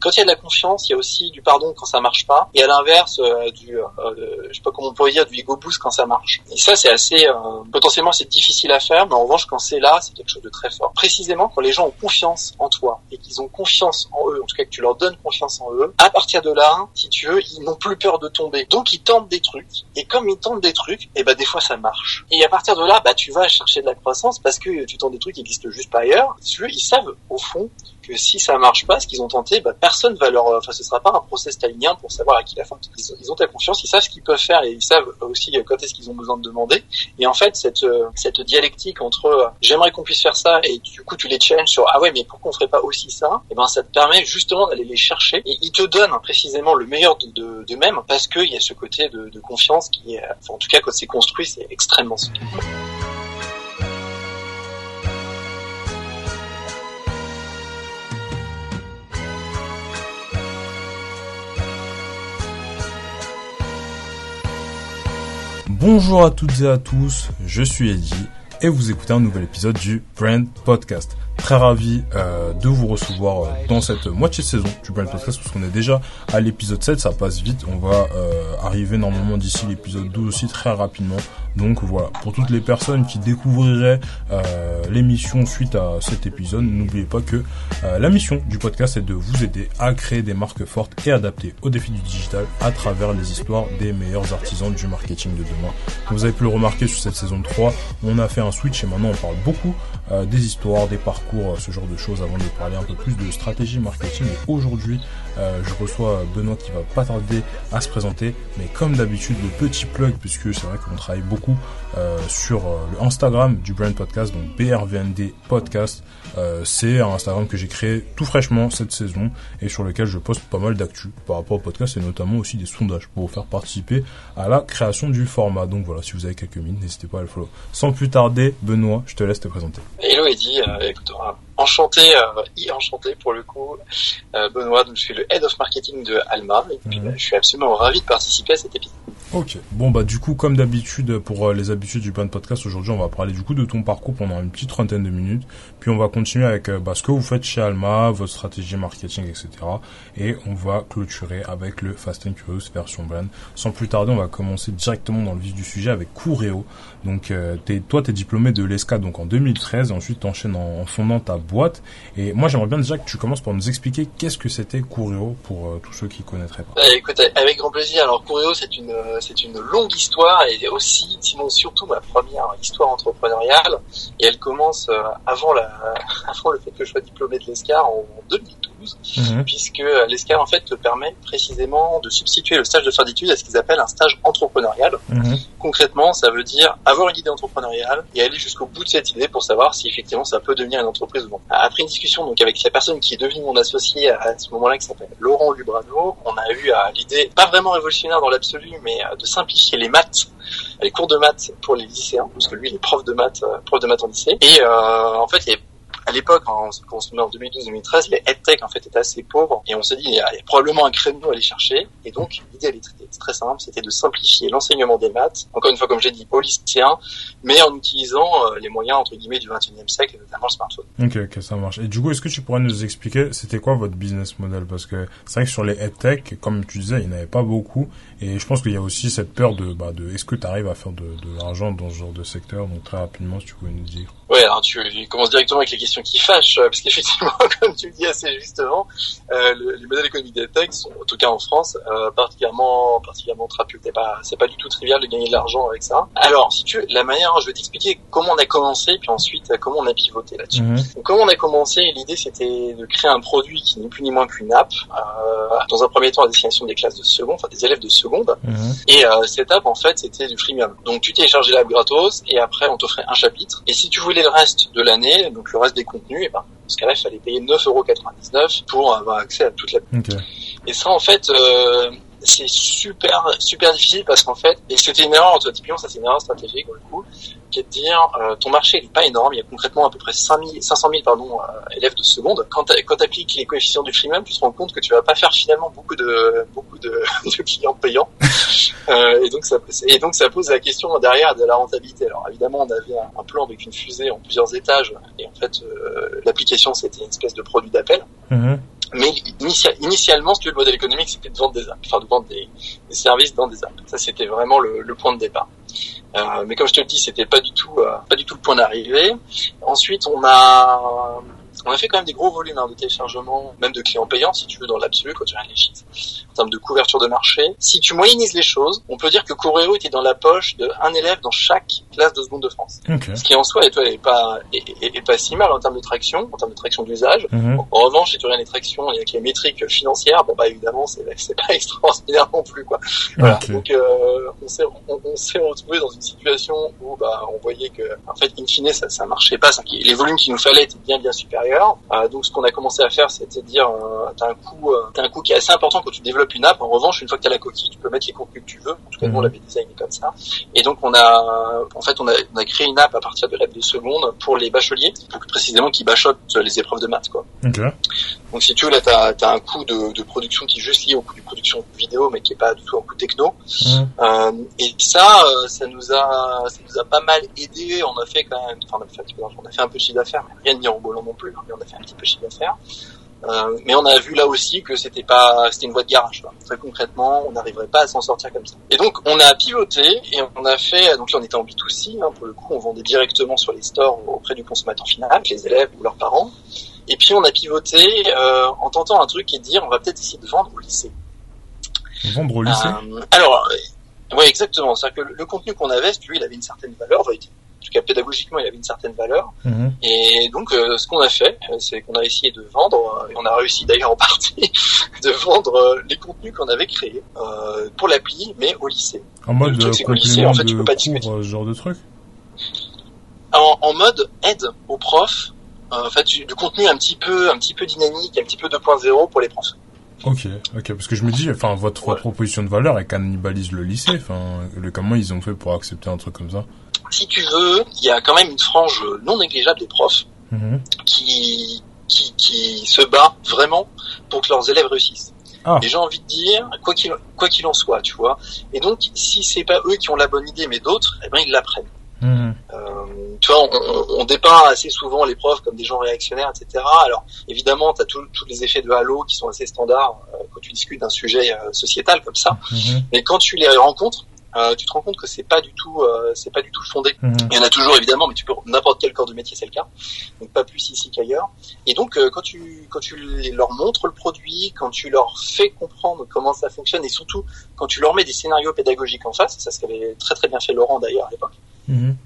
Quand il y a de la confiance, il y a aussi du pardon quand ça marche pas, et à l'inverse, euh, du, euh, je sais pas comment on pourrait dire, du ego boost quand ça marche. Et ça, c'est assez, euh, potentiellement, c'est difficile à faire, mais en revanche, quand c'est là, c'est quelque chose de très fort. Précisément, quand les gens ont confiance en toi et qu'ils ont confiance en eux, en tout cas que tu leur donnes confiance en eux, à partir de là, si tu veux, ils n'ont plus peur de tomber. Donc ils tentent des trucs, et comme ils tentent des trucs, et eh ben des fois ça marche. Et à partir de là, bah tu vas chercher de la croissance parce que tu tentes des trucs qui existent juste pas ailleurs. Si tu veux, ils savent au fond que si ça marche pas, ce qu'ils ont tenté, bah, personne va leur, enfin, ce sera pas un procès stalinien pour savoir à qui la faute. Ils, ont ta confiance, ils savent ce qu'ils peuvent faire et ils savent aussi quand est-ce qu'ils ont besoin de demander. Et en fait, cette, cette dialectique entre euh, j'aimerais qu'on puisse faire ça et du coup tu les challenges sur ah ouais mais pourquoi on ferait pas aussi ça? Et ben ça te permet justement d'aller les chercher et ils te donnent précisément le meilleur de d'eux-mêmes parce qu'il y a ce côté de, de confiance qui est, enfin, en tout cas quand c'est construit, c'est extrêmement solide. Bonjour à toutes et à tous, je suis Eddie et vous écoutez un nouvel épisode du Brand Podcast. Très ravi euh, de vous recevoir euh, dans cette moitié de saison du Podcast parce qu'on est déjà à l'épisode 7, ça passe vite. On va euh, arriver normalement d'ici l'épisode 12 aussi très rapidement. Donc voilà, pour toutes les personnes qui découvriraient euh, l'émission suite à cet épisode, n'oubliez pas que euh, la mission du podcast est de vous aider à créer des marques fortes et adaptées aux défis du digital à travers les histoires des meilleurs artisans du marketing de demain. Comme vous avez pu le remarquer sur cette saison 3, on a fait un switch et maintenant on parle beaucoup des histoires, des parcours, ce genre de choses avant de parler un peu plus de stratégie marketing. Et aujourd'hui, je reçois Benoît qui va pas tarder à se présenter, mais comme d'habitude, le petit plug puisque c'est vrai qu'on travaille beaucoup euh, sur euh, le Instagram du Brand Podcast, donc BRVND Podcast. Euh, c'est un Instagram que j'ai créé tout fraîchement cette saison et sur lequel je poste pas mal d'actu par rapport au podcast et notamment aussi des sondages pour vous faire participer à la création du format. Donc voilà, si vous avez quelques minutes, n'hésitez pas à le follow. Sans plus tarder, Benoît, je te laisse te présenter. Hello Eddie, écoute, enchanté, euh, enchanté pour le coup, Benoît. Donc je suis le head of marketing de Alma et puis, mhm. je suis absolument ravi de participer à cet épisode. Ok. Bon bah du coup comme d'habitude pour euh, les habitudes du plan de podcast aujourd'hui on va parler du coup de ton parcours pendant une petite trentaine de minutes puis on va continuer avec euh, bah, ce que vous faites chez Alma, votre stratégie marketing etc. Et on va clôturer avec le Fast and Curious version brand. Sans plus tarder on va commencer directement dans le vif du sujet avec Coureo. Donc euh, es, toi t'es diplômé de l'ESCA donc en 2013 et ensuite t'enchaînes en, en fondant ta boîte. Et moi j'aimerais bien déjà que tu commences par nous expliquer qu'est-ce que c'était Coureo pour euh, tous ceux qui connaîtraient pas. écoute avec grand plaisir. Alors Coureo c'est une c'est une longue histoire et aussi, sinon surtout ma première histoire entrepreneuriale. Et elle commence euh, avant, la, avant le fait que je sois diplômé de l'ESCAR en 2012, mhm. puisque l'ESCAR en fait te permet précisément de substituer le stage de fin d'études à ce qu'ils appellent un stage entrepreneurial. Mhm. Concrètement, ça veut dire avoir une idée entrepreneuriale et aller jusqu'au bout de cette idée pour savoir si effectivement ça peut devenir une entreprise ou non. Après une discussion donc avec la personne qui est devenue mon associé à ce moment-là, qui s'appelle Laurent Lubrano, on a eu l'idée pas vraiment révolutionnaire dans l'absolu, mais de simplifier les maths, les cours de maths pour les lycéens, parce que lui il est prof de maths, euh, prof de maths en lycée. Et euh, en fait, il à l'époque, quand on se met en 2012-2013, les EdTech en fait étaient assez pauvres et on s'est dit il y, a, probablement un créneau à aller chercher. Et donc l'idée elle était très simple, c'était de simplifier l'enseignement des maths, encore une fois comme j'ai dit aux lycéens, mais en utilisant euh, les moyens entre guillemets du 21e siècle, et notamment le smartphone. Ok, ok, ça marche. Et du coup, est-ce que tu pourrais nous expliquer c'était quoi votre business model? Parce que c'est vrai que sur les EdTech, comme tu disais, il n'y en avait pas beaucoup et je pense qu'il y a aussi cette peur de, bah, de est-ce que tu arrives à faire de, de l'argent dans ce genre de secteur? Donc très rapidement, si tu pouvais nous dire. Ouais, alors tu, commences directement avec les questions qui fâchent, euh, parce qu'effectivement, comme tu le dis assez justement, euh, le, les modèles économiques des tech sont, en tout cas en France, euh, particulièrement, particulièrement trapus. C'est pas, c'est pas du tout trivial de gagner de l'argent avec ça. Alors, si tu la manière, je vais t'expliquer comment on a commencé, puis ensuite comment on a pivoté là-dessus. Mhm. Donc, comment on a commencé, l'idée c'était de créer un produit qui n'est plus ni moins qu'une app, euh, dans un premier temps à destination des classes de seconde, enfin des élèves de seconde. Mhm. Et cette app, en fait, c'était du freemium. Donc, tu téléchargeais l'app gratos, et après, on t'offrait un chapitre. Et si tu voulais le reste de l'année, donc le reste des contenus, et eh ben, parce qu'à là, il fallait payer 9,99€ pour avoir accès à toute la. Et ça, en fait, euh, c'est super super difficile parce qu'en fait, et c'était une erreur, typiquement, ça c'est une erreur stratégique, du coup, qui est de dire euh, ton marché n'est pas énorme, il y a concrètement à peu près 5 500 000 pardon, euh, élèves de seconde. Quand tu appliques les coefficients du freemium, tu te rends compte que tu vas pas faire finalement beaucoup de beaucoup de, de clients payants. Euh, et donc ça et donc ça pose la question derrière de la rentabilité. Alors évidemment, on avait un, plan avec une fusée en plusieurs étages et en fait euh, l'application c'était une espèce de produit d'appel. Mm-hmm. Mais initialement, si tu veux, le modèle économique, c'était de vendre des apps, enfin de vendre des, services dans des apps. Ça, c'était vraiment le, le, point de départ. Euh, mais comme je te le dis, c'était pas du tout, euh, pas du tout le point d'arrivée. Ensuite, on a on a fait quand même des gros volumes hein, de téléchargement, même de clients payants, si tu veux, dans l'absolu, quand tu chiffres, en termes de couverture de marché. Si tu moyennises les choses, on peut dire que Coreo était dans la poche d'un élève dans chaque classe de seconde de France. Ce qui en soi est, est pas est, pas si mal en termes de traction, en termes de traction d'usage. Mhm. En revanche, si tu regardes les tractions avec les métriques financières, bon bah évidemment c'est c'est pas extraordinaire non plus quoi. Voilà. Donc euh, on s'est on, s'est retrouvé dans une situation où bah on voyait que en fait in fine ça ça marchait pas, les volumes qu'il nous fallait étaient bien bien supérieurs euh, donc ce qu'on a commencé à faire, c'était de dire, euh, t'as un coût, t'as un coût qui est assez important quand tu développes une app. En revanche, une fois que t'as la coquille, tu peux mettre les contenus que tu veux. En tout cas, nous on mhm. l'avait designé comme ça. Et donc on a, en fait, on a, on a créé une app à partir de l'app de seconde pour les bacheliers, plus précisément qui bachotent les épreuves de maths, quoi. Donc si tu veux, là, t'as as un coût de, de, production qui est juste lié au coût de production vidéo, mais qui est pas du tout un coût techno. Mhm. Euh, et ça, ça nous a, ça nous a pas mal aidé. On a fait quand même, enfin, on a fait un petit peu on a fait un d'affaires, mais rien de mirobolant non plus mais on a fait un petit peu d'affaires. Euh, mais on a vu là aussi que c'était pas, c'était une voie de garage. Très concrètement, on n'arriverait pas à s'en sortir comme ça. Et donc, on a pivoté et on a fait. Donc là, on était en B2C. Hein, pour le coup, on vendait directement sur les stores auprès du consommateur final, les élèves ou leurs parents. Et puis, on a pivoté euh, en tentant un truc de dire, on va peut-être essayer de vendre au lycée. Vendre au lycée? Euh, alors, oui, exactement. C'est-à-dire que le, contenu qu'on avait, veux, il avait une certaine valeur, en tout cas pédagogiquement, il avait une certaine valeur. Mhm. Et donc, euh, ce qu'on a fait, euh, c'est qu'on a essayé de vendre, et on a réussi d'ailleurs en partie, de vendre euh, les contenus qu'on avait créés pour l'appli, mais au lycée. En mode complément lycée, en fait, tu peux pas cours, genre de truc? En, en, mode aide aux profs, en fait, du contenu un petit peu, un petit peu dynamique, un petit peu 2.0 pour les profs. Ok, ok, parce que je me dis, enfin, votre, proposition de valeur, elle cannibalise le lycée, enfin, le, comment ils ont fait pour accepter un truc comme ça? Si tu veux, il y a quand même une frange non négligeable des profs mhm. qui, qui, qui se bat vraiment pour que leurs élèves réussissent. Ah. Et j'ai envie de dire, quoi qu'il quoi qu'il en soit, tu vois. Et donc, si c'est pas eux qui ont la bonne idée, mais d'autres, eh ben ils l'apprennent. Mhm. Euh, tu vois, on, on, dépeint assez souvent les profs comme des gens réactionnaires, etc. Alors, évidemment, tu as tous les effets de halo qui sont assez standards euh, quand tu discutes d'un sujet euh, sociétal comme ça. Mhm. Mais quand tu les rencontres, euh, tu te rends compte que c'est pas du tout, euh, c'est pas du tout fondé. Mhm. Il y en a toujours évidemment, mais tu peux n'importe quel corps de métier c'est le cas, donc pas plus ici qu'ailleurs. Et donc euh, quand tu quand tu leur montres le produit, quand tu leur fais comprendre comment ça fonctionne, et surtout quand tu leur mets des scénarios pédagogiques en face, c'est ce qu'avait très très bien fait Laurent d'ailleurs à l'époque. Mhm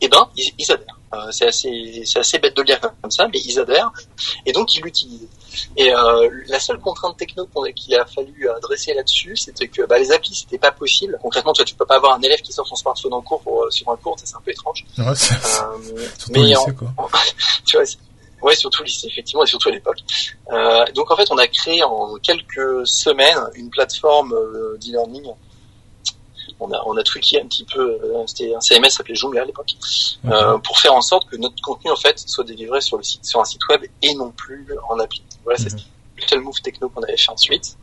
eh ben ils, ils adhèrent. Euh, c'est assez c'est assez bête de le dire comme ça, mais ils adhèrent et donc ils l'utilisent. Et euh, la seule contrainte techno qu'il a fallu adresser là-dessus, c'était que bah, les applis c'était pas possible. Concrètement, toi tu peux pas avoir un élève qui sort son smartphone en cours pour, euh, sur un cours, c'est un peu étrange. Ouais, euh, mais lycée, quoi. tu vois, Ouais, surtout au lycée, effectivement, et surtout à l'époque. Euh, donc en fait, on a créé en quelques semaines une plateforme euh, d'e-learning on a, on a truqué un petit peu, euh, c'était un CMS s'appelait Joomla à l'époque, euh, pour faire en sorte que notre contenu en fait soit délivré sur le site, sur un site web et non plus en appli. Voilà, c'est le move techno qu'on avait fait ensuite.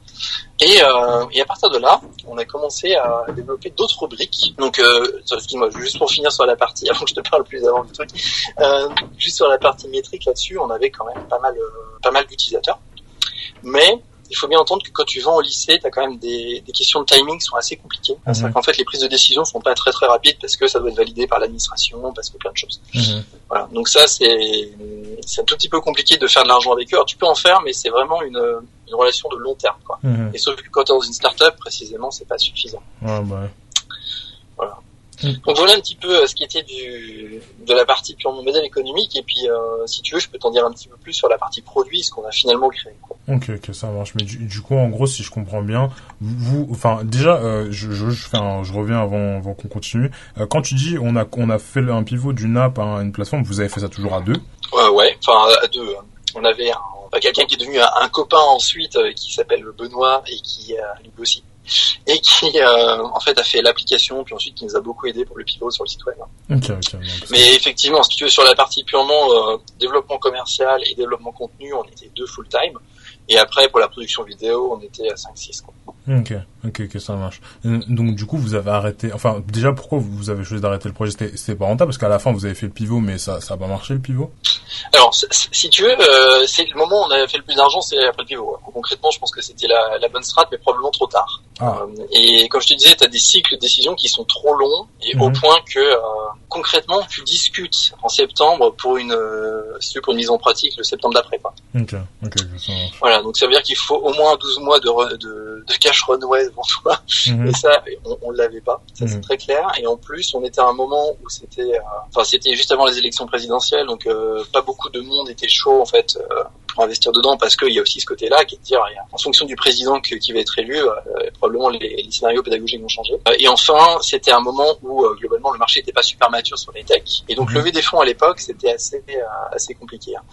Et, euh, et, à partir de là, on a commencé à développer d'autres briques. Donc, euh, excuse-moi, juste pour finir sur la partie, avant que je te parle plus avant du truc, euh, juste sur la partie métrique là-dessus, on avait quand même pas mal, euh, pas mal d'utilisateurs. Mais il faut bien entendre que quand tu vas au lycée, tu as quand même des, des, questions de timing qui sont assez compliquées. Mhm. C'est qu'en fait, les prises de décision sont pas très très rapides parce que ça doit être validé par l'administration, parce que plein de choses. Mhm. Voilà. Donc ça, c'est c'est un tout petit peu compliqué de faire de l'argent avec eux. Alors, tu peux en faire, mais c'est vraiment une, une relation de long terme. Quoi. Mhm. Et sauf que quand tu es dans une start-up, précisément, c'est pas suffisant. Bah. Voilà. Donc voilà un petit peu euh, ce qui était du, de la partie purement modèle économique et puis euh, si tu veux je peux t'en dire un petit peu plus sur la partie produit, ce qu'on a finalement créé. Quoi. Ok ok ça marche mais du, coup en gros si je comprends bien vous enfin déjà euh, je, je, je, je reviens avant, avant qu'on continue quand tu dis on a on a fait un pivot d'une app à une plateforme vous avez fait ça toujours à deux? Ouais ouais enfin à deux hein. on avait quelqu'un qui est devenu un, copain ensuite qui s'appelle Benoît et qui lui aussi et qui euh, en fait a fait l'application puis ensuite qui nous a beaucoup aidé pour le pivot sur le site web. Mais effectivement, si tu veux sur la partie purement euh, développement commercial et développement contenu, on était deux full time. Et après, pour la production vidéo, on était à 5-6. Ok, ok, ok, ça marche. Euh, donc du coup, vous avez arrêté. Enfin, déjà, pourquoi vous avez choisi d'arrêter le projet? C'était pas rentable parce qu'à la fin, vous avez fait le pivot, mais ça, ça a pas marché le pivot? Alors, si tu veux, euh, c'est le moment où on a fait le plus d'argent, c'est après le pivot. Concrètement, je pense que c'était la, la, bonne strat, mais probablement trop tard. Ah. Euh, et comme je te disais, tu as des cycles de décision qui sont trop longs et au mhm. point que euh, concrètement, tu discutes en septembre pour une, euh, pour une mise en pratique le septembre d'après. Quoi. Ok, ok, ça Voilà, donc ça veut dire qu'il faut au moins 12 mois de, de, de cash runway devant toi. Mhm. Et ça, on, on l'avait pas. Ça, c'est mhm. très clair. Et en plus, on était à un moment où c'était, enfin, c'était juste avant les élections présidentielles, donc pas beaucoup de monde était chaud en fait pour investir dedans parce qu'il y a aussi ce côté-là qui est de dire en fonction du président qui va être élu, euh, probablement les, scénarios pédagogiques vont changer. Euh, et enfin, c'était un moment où euh, globalement le marché n'était pas super sur les techs et donc mhm. lever des fonds à l'époque c'était assez assez compliqué. Hein.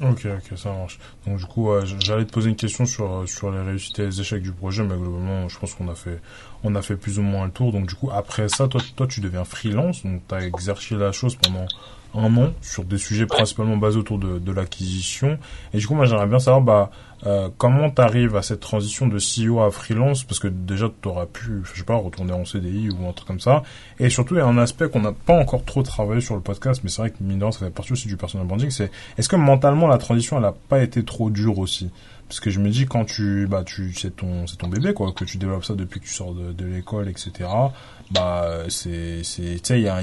Ok, ok, ça marche. Donc du coup, j'allais te poser une question sur sur les réussites et les échecs du projet, mais globalement, je pense qu'on a fait on a fait plus ou moins le tour. Donc du coup, après ça, toi, toi, tu deviens freelance, donc tu as exercé la chose pendant un an sur des sujets principalement basés autour de, de l'acquisition. Et du coup, moi, j'aimerais bien savoir bah, euh, comment tu arrives à cette transition de CEO à freelance, parce que déjà, tu aurais pu, je sais pas, retourner en CDI ou un truc comme ça. Et surtout, il y a un aspect qu'on n'a pas encore trop travaillé sur le podcast, mais c'est vrai que mine ça fait partie aussi du personal branding, c'est est-ce que mentalement, la transition, elle a pas été trop dure aussi? Parce que je me dis quand tu bah tu c'est ton c'est ton bébé quoi que tu développes ça depuis que tu sors de, de l'école etc bah c'est c'est tu sais il y a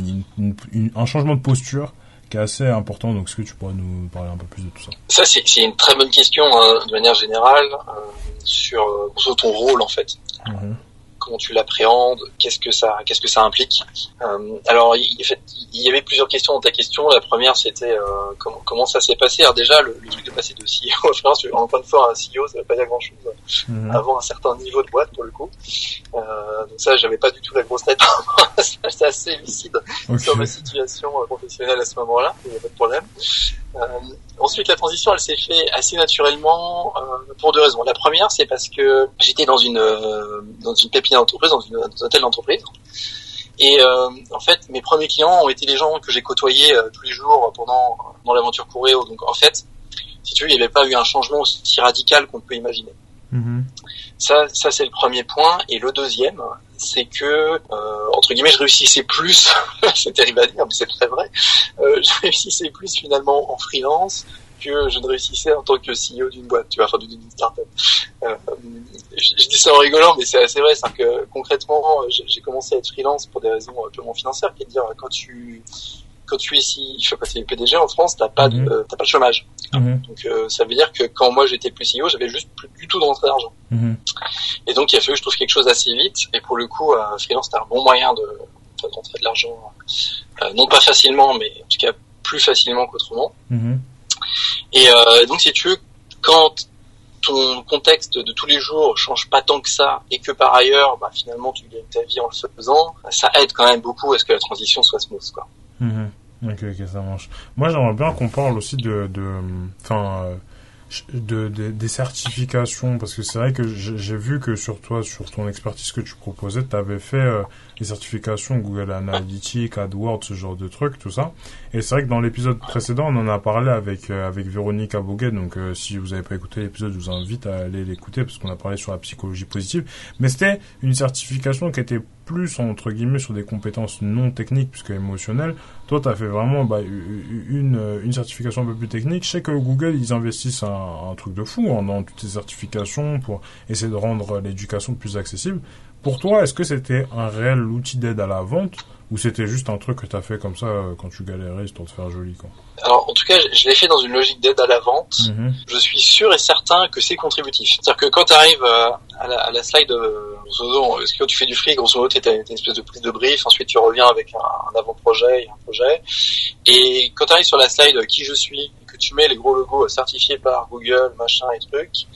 un changement de posture qui est assez important. Donc, est-ce que tu pourrais nous parler un peu plus de tout ça? Ça, c'est une très bonne question hein, de manière générale euh, sur, euh, sur, ton rôle en fait. Mhm comment tu l'appréhendes, qu'est-ce que ça, qu'est-ce que ça implique. Euh, alors, il, il, y avait plusieurs questions dans ta question. La première, c'était euh, comment, comment ça s'est passé. Alors déjà, le, truc de passer de CEO à freelance, encore une fois, un CEO, ça ne veut pas dire grand-chose mhm. avant un certain niveau de boîte pour le coup. Euh, donc ça, j'avais pas du tout la grosse tête. c'est assez lucide sur ma situation euh, professionnelle à ce moment-là. Il n'y a pas de problème. Euh, ensuite, la transition, elle s'est fait assez naturellement euh, pour deux raisons. La première, c'est parce que j'étais dans une euh, dans une pépinière d'entreprise, dans une hôtel d'entreprise. Et en fait, mes premiers clients ont été les gens que j'ai côtoyés tous les jours pendant dans l'aventure Coréo. Donc en fait, si tu veux, il n'y avait pas eu un changement aussi radical qu'on peut imaginer. Mm-hmm. Ça, ça c'est le premier point. Et le deuxième, c'est que euh, entre guillemets, je réussissais plus. c'est terrible à dire, mais c'est très vrai. Euh, je réussissais plus finalement en freelance que je ne réussissais en tant que CEO d'une boîte, tu vois, enfin d'une startup. Euh, je, je, dis ça en rigolant, mais c'est assez vrai. C'est que concrètement, j'ai commencé à être freelance pour des raisons purement financières, qui est de dire quand tu quand tu es ici, il faut passer le PDG en France, t'as pas de, mhm. t'as pas de chômage. Mhm. Donc euh, ça veut dire que quand moi j'étais plus CEO, j'avais juste plus du tout de rentrée d'argent. Mhm. Et donc il a fallu que je trouve quelque chose assez vite. Et pour le coup, euh, freelance c'était un bon moyen de, de rentrer de l'argent, euh, non pas facilement, mais en tout cas plus facilement qu'autrement. Et euh, donc si tu veux, quand ton contexte de tous les jours change pas tant que ça et que par ailleurs, bah, finalement, tu gagnes ta vie en le faisant, ça aide quand même beaucoup à ce que la transition soit smooth, quoi. Ok, ok, ça marche. Moi, j'aimerais bien qu'on parle aussi de, de, enfin, euh, de, des certifications, parce que c'est vrai que j'ai vu que sur toi, sur ton expertise que tu proposais, tu avais fait euh, les certifications Google Analytics, AdWords, ce genre de trucs, tout ça. Et c'est vrai que dans l'épisode précédent, on en a parlé avec euh, avec Véronique Aboguet. Donc, si vous n'avez pas écouté l'épisode, je vous invite à aller l'écouter parce qu'on a parlé sur la psychologie positive. Mais c'était une certification qui était plus entre guillemets sur des compétences non techniques puisque émotionnelles. Toi, tu as fait vraiment bah, une, une certification un peu plus technique. Je sais que Google, ils investissent un, un truc de fou hein, dans toutes ces certifications pour essayer de rendre l'éducation plus accessible. Pour toi, est-ce que c'était un réel outil d'aide à la vente ou c'était juste un truc que tu as fait comme ça euh, quand tu galérais histoire de faire joli quoi Alors en tout cas, je l'ai fait dans une logique d'aide à la vente. Mhm. Je suis sûr et certain que c'est contributif. C'est-à-dire que quand tu arrives euh, à la, à la slide, euh, quand tu fais du fric, grosso modo, tu as, une espèce de prise de brief, ensuite tu reviens avec un, avant-projet et un projet. Et quand tu arrives sur la slide qui je suis, que tu mets les gros logos certifiés par Google, machin et trucs,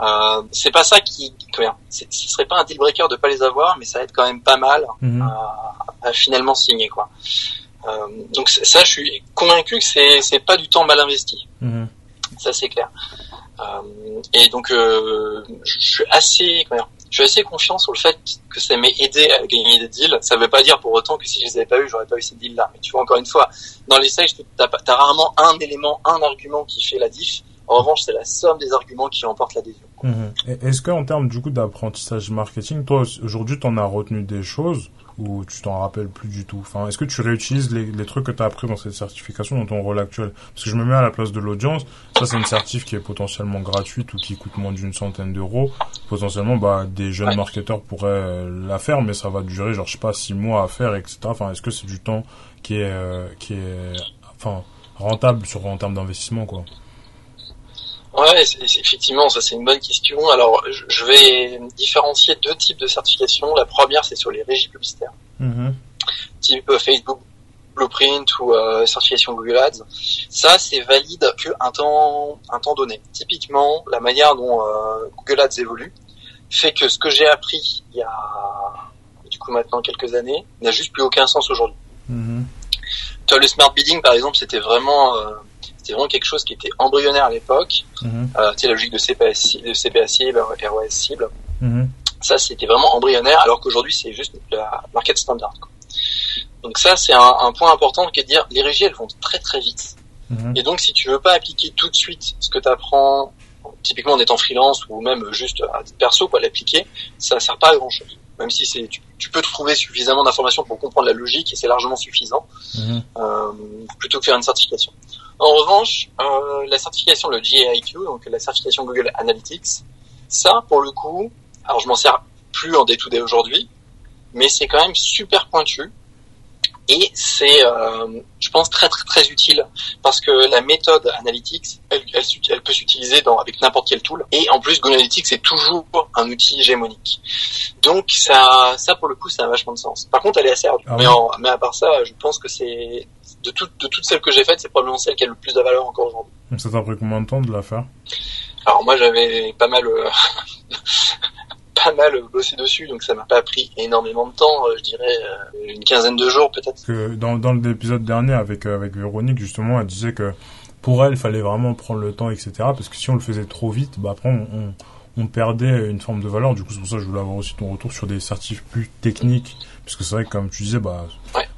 euh, c'est pas ça qui, comment ce serait pas un deal breaker de pas les avoir, mais ça aide quand même pas mal mhm. à, à, finalement signer quoi. Euh, donc ça, je suis convaincu que c'est c'est pas du temps mal investi. Mhm. Ça c'est clair. Euh, et donc euh, je suis assez, comment je suis assez confiant sur le fait que ça m'ait aidé à gagner des deals. Ça veut pas dire pour autant que si je les avais pas eu, j'aurais pas eu ces deals là. Mais tu vois encore une fois, dans les sales, t'as as rarement un élément, un argument qui fait la diff En revanche, c'est la somme des arguments qui emporte l'adhésion. Mhm. Est-ce que en termes du coup d'apprentissage marketing, toi aujourd'hui, tu en as retenu des choses ou tu t'en rappelles plus du tout Enfin, est-ce que tu réutilises les, les trucs que tu as appris dans cette certification dans ton rôle actuel? Parce que je me mets à la place de l'audience. Ça, c'est une certif qui est potentiellement gratuite ou qui coûte moins d'une centaine d'euros. Potentiellement, bah, des jeunes marketeurs pourraient euh, la faire, mais ça va durer, genre, je sais pas, six mois à faire, etc. Enfin, est-ce que c'est du temps qui est, euh, qui est, enfin, rentable sur en termes d'investissement, quoi? Ouais, effectivement, ça c'est une bonne question. Alors, je vais différencier deux types de certifications. La première, c'est sur les régies publicitaires, mm-hmm. type euh, Facebook Blueprint ou euh, certification Google Ads. Ça, c'est valide qu'un temps, un temps donné. Typiquement, la manière dont euh, Google Ads évolue fait que ce que j'ai appris il y a du coup maintenant quelques années n'a juste plus aucun sens aujourd'hui. Mm-hmm. le smart bidding, par exemple, c'était vraiment c'était vraiment quelque chose qui était embryonnaire à l'époque. Mhm. Euh, tu sais, la logique de CPS, de CPA cible, ROS cible. Mhm. Ça, c'était vraiment embryonnaire, alors qu'aujourd'hui, c'est juste la market standard. Quoi. Donc ça, c'est un, un, point important qui est de dire, les régies, elles vont très très vite. Mhm. Et donc, si tu veux pas appliquer tout de suite ce que tu apprends, typiquement en étant freelance ou même juste à titre perso, quoi, l'appliquer, ça sert pas à grand chose. Même si c'est, tu, tu, peux trouver suffisamment d'informations pour comprendre la logique et c'est largement suffisant, euh, plutôt que faire une certification. En revanche, euh, la certification, le GAIQ, donc la certification Google Analytics, ça, pour le coup, alors je m'en sers plus en day-to-day aujourd'hui, mais c'est quand même super pointu et c'est, euh, je pense, très très très utile parce que la méthode Analytics, elle, elle, elle peut s'utiliser dans avec n'importe quel tool. Et en plus, Google Analytics c'est toujours un outil hégémonique. Donc ça, ça pour le coup, ça a vachement de sens. Par contre, elle est assez ardue. Ah mais, mais à part ça, je pense que c'est de, toutes de toutes celles que j'ai faites, c'est probablement celle qui a le plus de valeur encore aujourd'hui. Ça t'a pris combien de temps de la faire? Alors moi, j'avais pas mal. Euh, pas mal bossé dessus, donc ça m'a pas pris énormément de temps, euh, je dirais euh, une quinzaine de jours peut-être. Que dans, dans l'épisode dernier avec, euh, avec Véronique, justement, elle disait que pour elle, il fallait vraiment prendre le temps, etc. Parce que si on le faisait trop vite, bah après, on, on, perdait une forme de valeur. Du coup, c'est pour ça que je voulais avoir aussi ton retour sur des certifs plus techniques. Parce que c'est vrai que, comme tu disais, bah,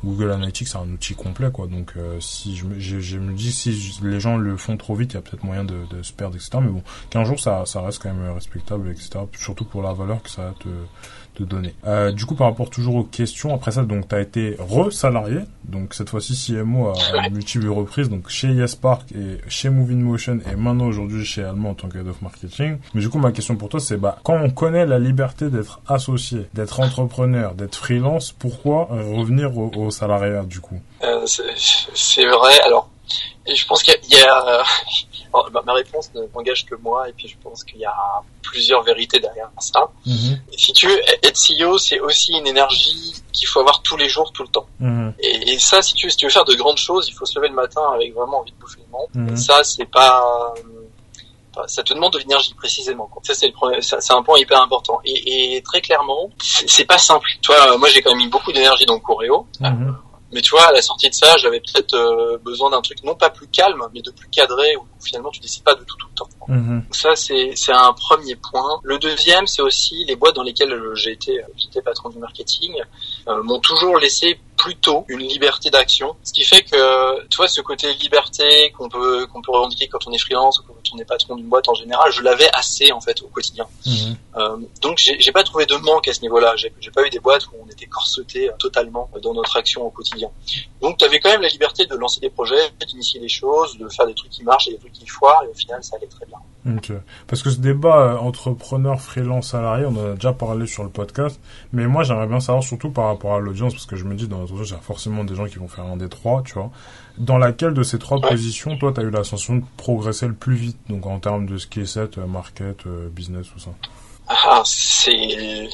Google Analytics, c'est un outil complet, quoi. Donc, si je me, je, me dis, si les gens le font trop vite, il y a peut-être moyen de, de, se perdre, etc. Mais bon, qu'un jour, ça, ça reste quand même respectable, etc. Surtout pour la valeur que ça te, de données. Euh, du coup, par rapport toujours aux questions, après ça, donc, tu as été re-salarié, donc cette fois-ci CMO à, multiples reprises, donc chez YesPark et chez Moving Motion et maintenant aujourd'hui chez Allemand en tant que Head of Marketing. Mais du coup, ma question pour toi, c'est bah, quand on connaît la liberté d'être associé, d'être entrepreneur, d'être freelance, pourquoi revenir au, au salariat du coup? Euh, C'est vrai, alors, je pense qu'il y a, ma réponse ne m'engage que moi, et puis je pense qu'il y a plusieurs vérités derrière ça. Mhm. Si tu veux, être CEO, c'est aussi une énergie qu'il faut avoir tous les jours, tout le temps. Mhm. Et, ça, si tu, veux, si tu veux faire de grandes choses, il faut se lever le matin avec vraiment envie de bouffer le monde. Mhm. ça, c'est pas ça te demande de l'énergie précisément. Ça c'est un point hyper important. Et, et très clairement, c'est pas simple. Toi, moi j'ai quand même mis beaucoup d'énergie dans le Coréo. Mais tu vois, à la sortie de ça, j'avais peut-être euh, besoin d'un truc non pas plus calme, mais de plus cadré, où finalement tu décides pas de tout tout le temps. Mhm. Ça, c'est un premier point. Le deuxième, c'est aussi les boîtes dans lesquelles j'ai été j'étais patron du marketing euh, m'ont toujours laissé plutôt une liberté d'action, ce qui fait que tu vois ce côté liberté qu'on peut qu'on peut revendiquer quand on est freelance ou quand on est patron d'une boîte en général, je l'avais assez en fait au quotidien. Mhm. Euh, donc j'ai pas trouvé de manque à ce niveau-là. J'ai pas eu des boîtes où on était corseté totalement dans notre action au quotidien. Donc tu avais quand même la liberté de lancer des projets, d'initier des choses, de faire des trucs qui marchent et des trucs qui foirent, et au final ça allait très bien. Parce que ce débat euh, entrepreneur, freelance, salarié, on en a déjà parlé sur le podcast, mais moi j'aimerais bien savoir surtout par rapport à l'audience, parce que je me dis dans notre audience, il y a forcément des gens qui vont faire un des trois, tu vois. Dans laquelle de ces trois positions, toi, tu as eu la sensation de progresser le plus vite, donc en termes de skill set, euh, market, euh, business, tout ça? Ah, c'est.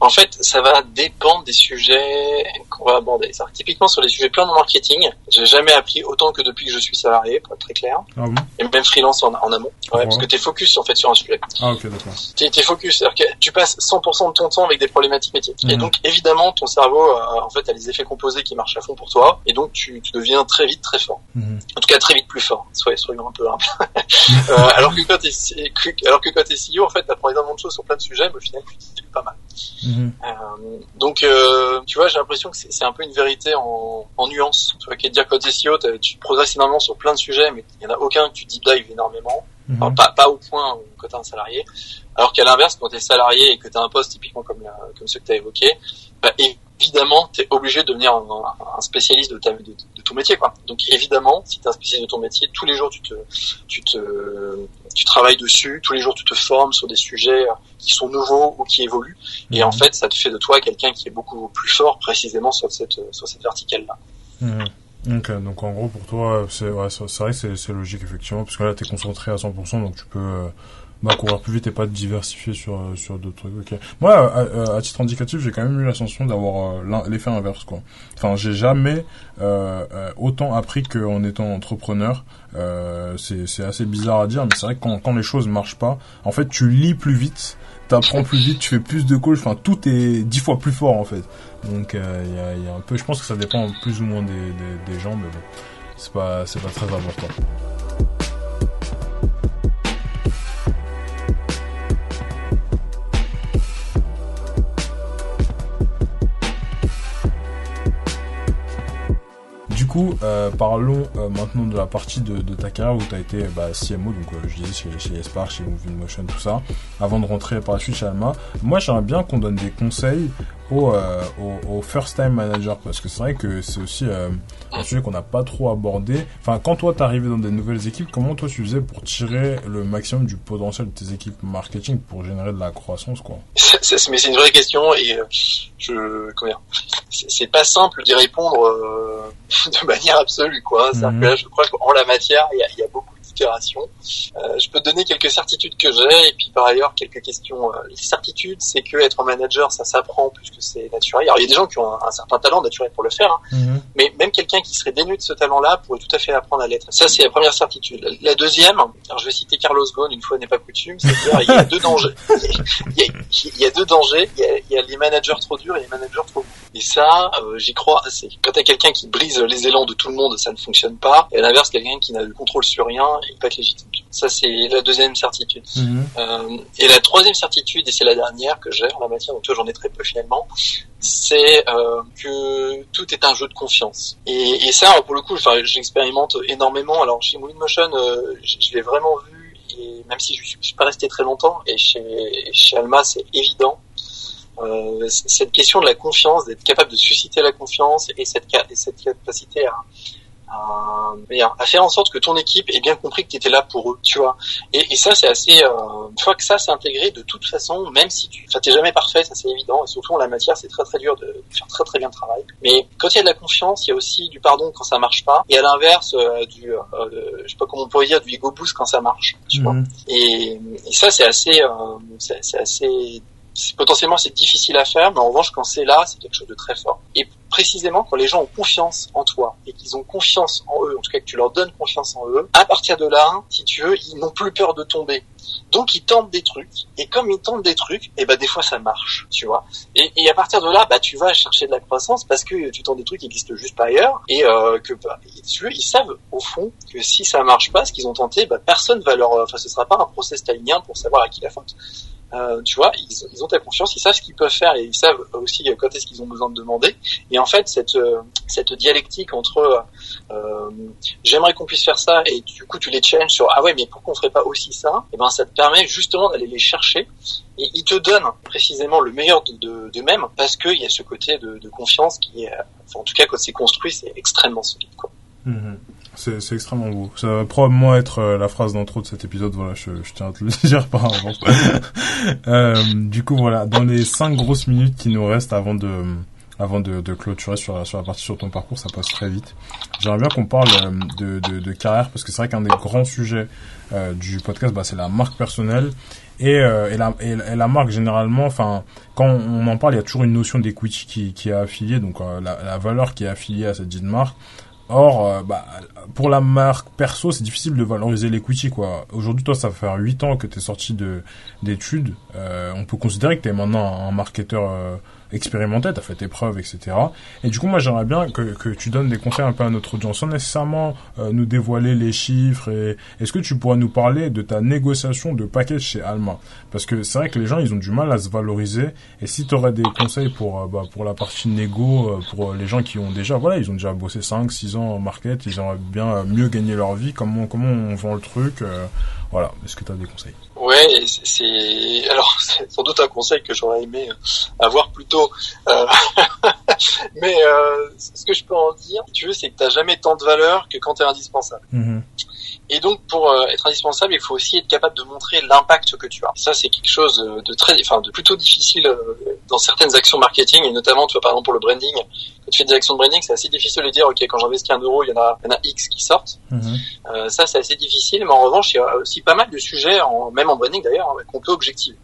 En fait, ça va dépendre des sujets qu'on va aborder. typiquement sur les sujets purement marketing, j'ai jamais appris autant que depuis que je suis salarié, pour être très clair. Ah Et même freelance en, amont. Ouais, parce que t'es focus en fait sur un sujet. Ah ok, d'accord. T'es es focus, c'est-à-dire que tu passes 100% de ton temps avec des problématiques métiers. Et mhm. donc évidemment, ton cerveau a, en fait a les effets composés qui marchent à fond pour toi, et donc tu, tu deviens très vite très fort. Mhm. En tout cas, très vite plus fort. Soyez, soyons un peu humble. euh, alors que quand t'es alors que quand t'es CEO, en fait, t'apprends énormément de choses sur plein de sujets, mais au final, tu pas mal. Mhm. Euh, donc, euh, tu vois, j'ai l'impression que c'est un peu une vérité en, en nuance. Tu vois, qui est de dire quand t'es CEO, tu progresses énormément sur plein de sujets, mais il y en a aucun que tu deep dive énormément. Mhm. pas, pas au point où quand t'es un salarié. Alors qu'à l'inverse, quand t'es salarié et que t'as un poste typiquement comme, comme ceux que t'as évoqué, bah, évidemment, tu es obligé de devenir un, spécialiste de, ta, de, ton métier. Quoi. Donc évidemment, si tu es un spécialiste de ton métier, tous les jours tu te, tu te, tu travailles dessus, tous les jours tu te formes sur des sujets qui sont nouveaux ou qui évoluent. Et en mhm. fait, ça te fait de toi quelqu'un qui est beaucoup plus fort précisément sur cette, sur cette verticale-là. Mmh. Donc, donc en gros pour toi c'est ouais, vrai que c'est logique effectivement parce que là tu es concentré à 100% donc tu peux euh, bah, courir plus vite et pas diversifier sur euh, sur d'autres trucs. Ok. Moi, à, à, titre indicatif, j'ai quand même eu la sensation d'avoir euh, l'effet inverse, quoi. Enfin, j'ai jamais euh, euh autant appris qu'en étant entrepreneur. Euh, c'est c'est assez bizarre à dire, mais c'est vrai que quand quand les choses marchent pas, en fait, tu lis plus vite, t'apprends plus vite, tu fais plus de calls. Enfin, tout est dix fois plus fort en fait. Donc, il y a, y, a, un peu. Je pense que ça dépend plus ou moins des des, des gens, mais bon, c'est pas c'est pas très important. Euh, parlons euh, maintenant de la partie de, ta carrière où tu as été bah, CMO, donc euh, je disais chez, chez Espar, chez Moving Motion, tout ça, avant de rentrer par la suite chez Alma. Moi, j'aimerais bien qu'on donne des conseils aux, aux, first time managers parce que c'est vrai que c'est aussi un sujet qu'on n'a pas trop abordé. Enfin, quand toi t'arrivais dans des nouvelles équipes, comment toi tu faisais pour tirer le maximum du potentiel de tes équipes marketing pour générer de la croissance, quoi? Mais c'est une vraie question et je comment c'est pas simple d'y répondre de manière absolue, quoi. Mhm. là, je crois qu'en la matière, il y a, y a beaucoup euh, je peux te donner quelques certitudes que j'ai et puis par ailleurs quelques questions. Euh, les certitudes, c'est que être manager, ça s'apprend puisque c'est naturel. Alors il y a des gens qui ont un, certain talent naturel pour le faire, hein. mhm. mais même quelqu'un qui serait dénué de ce talent-là pourrait tout à fait apprendre à l'être. Ça, c'est la première certitude. La deuxième, alors je vais citer Carlos Ghosn, une fois n'est pas coutume, c'est-à-dire il y a deux dangers. Il y a, deux dangers. Il y a, les managers trop durs et les managers trop bons. Et ça, euh, j'y crois assez. Quand t'as quelqu'un qui brise les élans de tout le monde, ça ne fonctionne pas. Et à l'inverse, quelqu'un qui n'a le contrôle sur rien il peut être légitime. Ça, c'est la deuxième certitude. Mhm. Euh, et la troisième certitude, et c'est la dernière que j'ai en la matière, donc toi j'en ai très peu finalement, c'est euh, que tout est un jeu de confiance. Et, et ça, pour le coup, j'expérimente énormément. Alors chez Motion, euh, je, l'ai vraiment vu, et même si je ne suis pas resté très longtemps, et chez, chez Alma, c'est évident. Euh, cette question de la confiance, d'être capable de susciter la confiance et cette, et cette capacité à, à, à, faire en sorte que ton équipe ait bien compris que tu étais là pour eux, tu vois. Et, et ça, c'est assez. Euh, une fois que ça c'est intégré, de toute façon, même si tu, enfin, t'es jamais parfait, ça c'est évident. Et surtout en la matière, c'est très très dur de faire très très bien le travail. Mais quand il y a de la confiance, il y a aussi du pardon quand ça marche pas. Et à l'inverse, euh, du, euh, je sais pas comment on pourrait dire, du ego boost quand ça marche, tu vois. Mhm. Et, et, ça, c'est assez, euh, c'est assez potentiellement c'est difficile à faire, mais en revanche quand c'est là, c'est quelque chose de très fort. Et précisément quand les gens ont confiance en toi et qu'ils ont confiance en eux, en tout cas que tu leur donnes confiance en eux, à partir de là, si tu veux, ils n'ont plus peur de tomber. Donc ils tentent des trucs et comme ils tentent des trucs, et eh ben des fois ça marche, tu vois. Et, et, à partir de là, bah tu vas chercher de la croissance parce que tu tentes des trucs qui existent juste pas ailleurs et euh, que bah, tu veux, ils savent au fond que si ça marche pas, ce qu'ils ont tenté, bah personne va leur, enfin ce sera pas un process stalinien pour savoir à qui la faute. Euh, tu vois, ils, ont ta confiance, ils savent ce qu'ils peuvent faire et ils savent aussi quand est-ce qu'ils ont besoin de demander. Et en fait, cette euh, dialectique entre euh, j'aimerais qu'on puisse faire ça et du coup tu les challenges sur ah ouais mais pourquoi on ferait pas aussi ça? Et eh ben ça te permet justement d'aller les chercher et ils te donnent précisément le meilleur de d'eux-mêmes parce qu'il y a ce côté de, de confiance qui est, en tout cas quand c'est construit, c'est extrêmement solide quoi. Mm-hmm. C'est, c'est extrêmement beau. Ça va probablement être euh, la phrase d'intro de cet épisode. Voilà, je, je tiens à te le dire par avance. euh, du coup, voilà, dans les cinq grosses minutes qui nous restent avant de avant de, de clôturer sur, sur la partie sur ton parcours, ça passe très vite. J'aimerais bien qu'on parle euh, de, de, de, carrière parce que c'est vrai qu'un des grands sujets euh, du podcast, bah, c'est la marque personnelle et, euh, et, la, et, la marque généralement. Enfin, quand on en parle, il y a toujours une notion d'equity qui, qui est affiliée, donc la, la valeur qui est affiliée à cette dite marque Or, euh, bah, pour la marque perso, c'est difficile de valoriser l'equity, quoi. Aujourd'hui, toi, ça fait 8 ans que tu es sorti de d'études. Euh, on peut considérer que tu es maintenant un marketeur euh, expérimenté, tu as fait tes preuves, etc. Et du coup, moi, j'aimerais bien que, que tu donnes des conseils un peu à notre audience, sans nécessairement euh, nous dévoiler les chiffres. Est-ce que tu pourrais nous parler de ta négociation de package chez Alma? Parce que c'est vrai que les gens, ils ont du mal à se valoriser. Et si tu aurais des conseils pour euh, bah, pour la partie négo, pour les gens qui ont déjà, voilà, ils ont déjà bossé 5, 6 ans en market, ils aimeraient bien mieux gagner leur vie. Comment comment on vend le truc Voilà. Est-ce que tu as des conseils? Ouais, c'est alors c'est sans doute un conseil que j'aurais aimé avoir plus tôt. Euh, mais euh, ce que je peux en dire, si tu veux, c'est que t'as jamais tant de valeur que quand t'es indispensable. Mm-hmm. Et donc, pour euh, être indispensable, il faut aussi être capable de montrer l'impact que tu as. Ça, c'est quelque chose de très, enfin, de plutôt difficile euh, dans certaines actions marketing, et notamment, tu vois, par exemple, pour le branding. Quand tu fais des actions de branding, c'est assez difficile de dire, OK, quand j'investis un euro, il y en a, il y en a X qui sortent. Mm-hmm. Euh, ça, c'est assez difficile, mais en revanche, il y a aussi pas mal de sujets, en, même en branding d'ailleurs, hein, qu'on peut objectiver.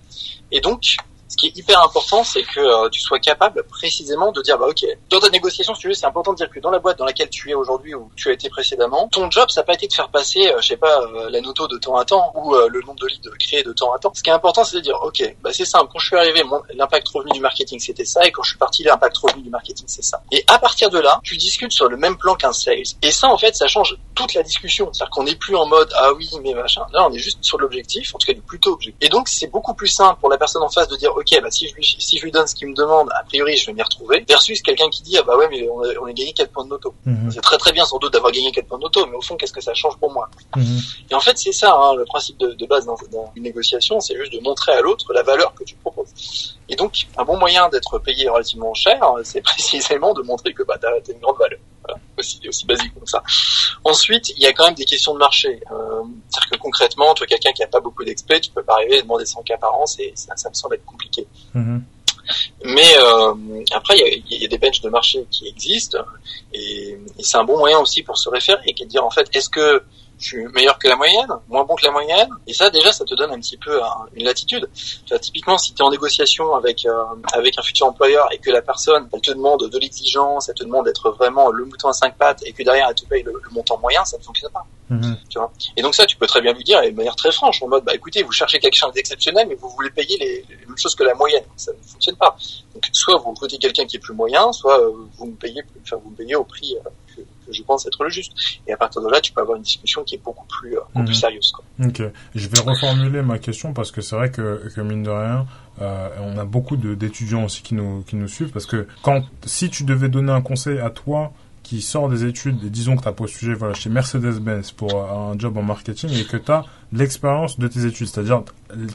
Et donc, ce qui est hyper important, c'est que euh, tu sois capable précisément de dire, bah ok, dans ta négociation, si tu veux, c'est important de dire que dans la boîte dans laquelle tu es aujourd'hui ou tu as été précédemment, ton job, ça n'a pas été de faire passer, euh, je sais pas, euh, la noto de temps à temps ou le nombre de leads créés de temps à temps. Ce qui est important, c'est de dire, ok, bah c'est simple. Quand je suis arrivé, l'impact revenu du marketing, c'était ça, et quand je suis parti, l'impact revenu du marketing, c'est ça. Et à partir de là, tu discutes sur le même plan qu'un sales. Et ça, en fait, ça change toute la discussion. C'est-à-dire qu'on n'est plus en mode, ah oui, mais machin. Là, on est juste sur l'objectif, en tout cas du plutôt objectif. Et donc, c'est beaucoup plus simple pour la personne en face de dire, ok, bah si je lui si je lui donne ce qu'il me demande, a priori, je vais m'y retrouver. Versus quelqu'un qui dit, ah bah ouais, mais on a, on a gagné 4 points de noto. Mhm. C'est très très bien sans doute d'avoir gagné 4 points de mais au fond, qu'est-ce que ça change pour moi? Mhm. Et en fait, c'est ça, hein, le principe de, de base dans, dans une négociation, c'est juste de montrer à l'autre la valeur que tu proposes. Et donc, un bon moyen d'être payé relativement cher, c'est précisément de montrer que bah, tu as, une grande valeur. Voilà. Aussi, aussi basique comme ça. Ensuite, il y a quand même des questions de marché. Euh, C'est-à-dire que concrètement, toi, quelqu'un qui a pas beaucoup d'expert, tu peux pas arriver à demander 100 cas par an, ça, ça me semble être compliqué. Mhm. Mais euh, après, il y y a des benches de marché qui existent et, et c'est un bon moyen aussi pour se référer et de dire en fait, est-ce que je suis meilleur que la moyenne, moins bon que la moyenne, et ça déjà ça te donne un petit peu un- une latitude. Tu vois, typiquement si tu es en négociation avec euh, avec un futur employeur et que la personne elle te demande de l'exigence, elle te demande d'être vraiment le mouton à cinq pattes et que derrière elle te paye le, le montant moyen, ça ne fonctionne pas. Mhm. Tu vois. Et donc ça tu peux très bien lui dire et de manière très franche en mode bah écoutez vous cherchez quelque chose d'exceptionnel mais vous voulez payer les, les mêmes choses que la moyenne, ça ne fonctionne pas. Donc soit vous recrutez quelqu'un qui est plus moyen, soit euh, vous me payez enfin vous me payez au prix euh, que, je pense être le juste. Et à partir de là, tu peux avoir une discussion qui est beaucoup plus, euh, beaucoup Mhm. plus sérieuse. Quoi. Ok, je vais reformuler ma question parce que c'est vrai que, que mine de rien, euh, on a beaucoup d'étudiants aussi qui nous qui nous suivent parce que quand si tu devais donner un conseil à toi qui sort des études et disons que tu as postulé voilà chez Mercedes-Benz pour euh, un job en marketing et que tu as l'expérience de tes études, c'est-à-dire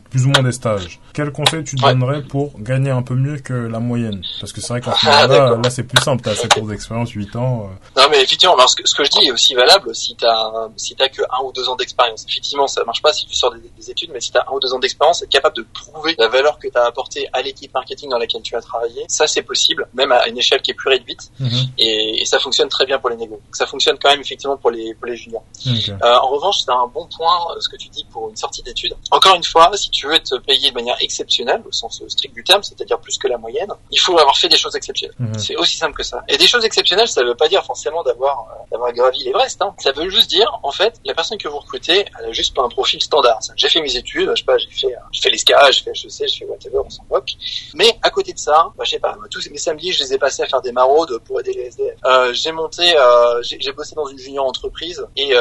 plus ou moins des stages. Quel conseil tu Ouais. donnerais pour gagner un peu mieux que la moyenne? Parce que c'est vrai qu'en ce Ah, moment-là, là c'est plus simple, tu as 7 ans d'expérience, 8 ans. euh, Non, mais effectivement, alors, ce, que, ce que je dis est aussi valable si t'as si t'as que un ou deux ans d'expérience. Effectivement, ça marche pas si tu sors des, des études, mais si t'as un ou deux ans d'expérience, être capable de prouver la valeur que t'as apportée à l'équipe marketing dans laquelle tu as travaillé, ça c'est possible, même à une échelle qui est plus réduite, et, et ça fonctionne très bien pour les négos. Ça fonctionne quand même effectivement pour les pour les juniors. Ok. Euh, en revanche, c'est un bon point euh, ce que tu pour une sortie d'études. Encore une fois, si tu veux être payé de manière exceptionnelle, au sens euh, strict du terme, c'est-à-dire plus que la moyenne, il faut avoir fait des choses exceptionnelles. Mhm. C'est aussi simple que ça. Et des choses exceptionnelles, ça veut pas dire forcément d'avoir euh, d'avoir gravi l'Everest. Hein. Ça veut juste dire, en fait, la personne que vous recrutez, elle a juste pas un profil standard. J'ai fait mes études, je sais pas, j'ai fait euh, j'ai fait les SCA, j'ai fait HEC, j'ai fait whatever, on s'en moque. Mais à côté de ça, bah, je sais pas, tous mes samedis, je les ai passés à faire des maraudes pour aider les SDF. Euh, j'ai monté, euh, j'ai bossé dans une junior entreprise et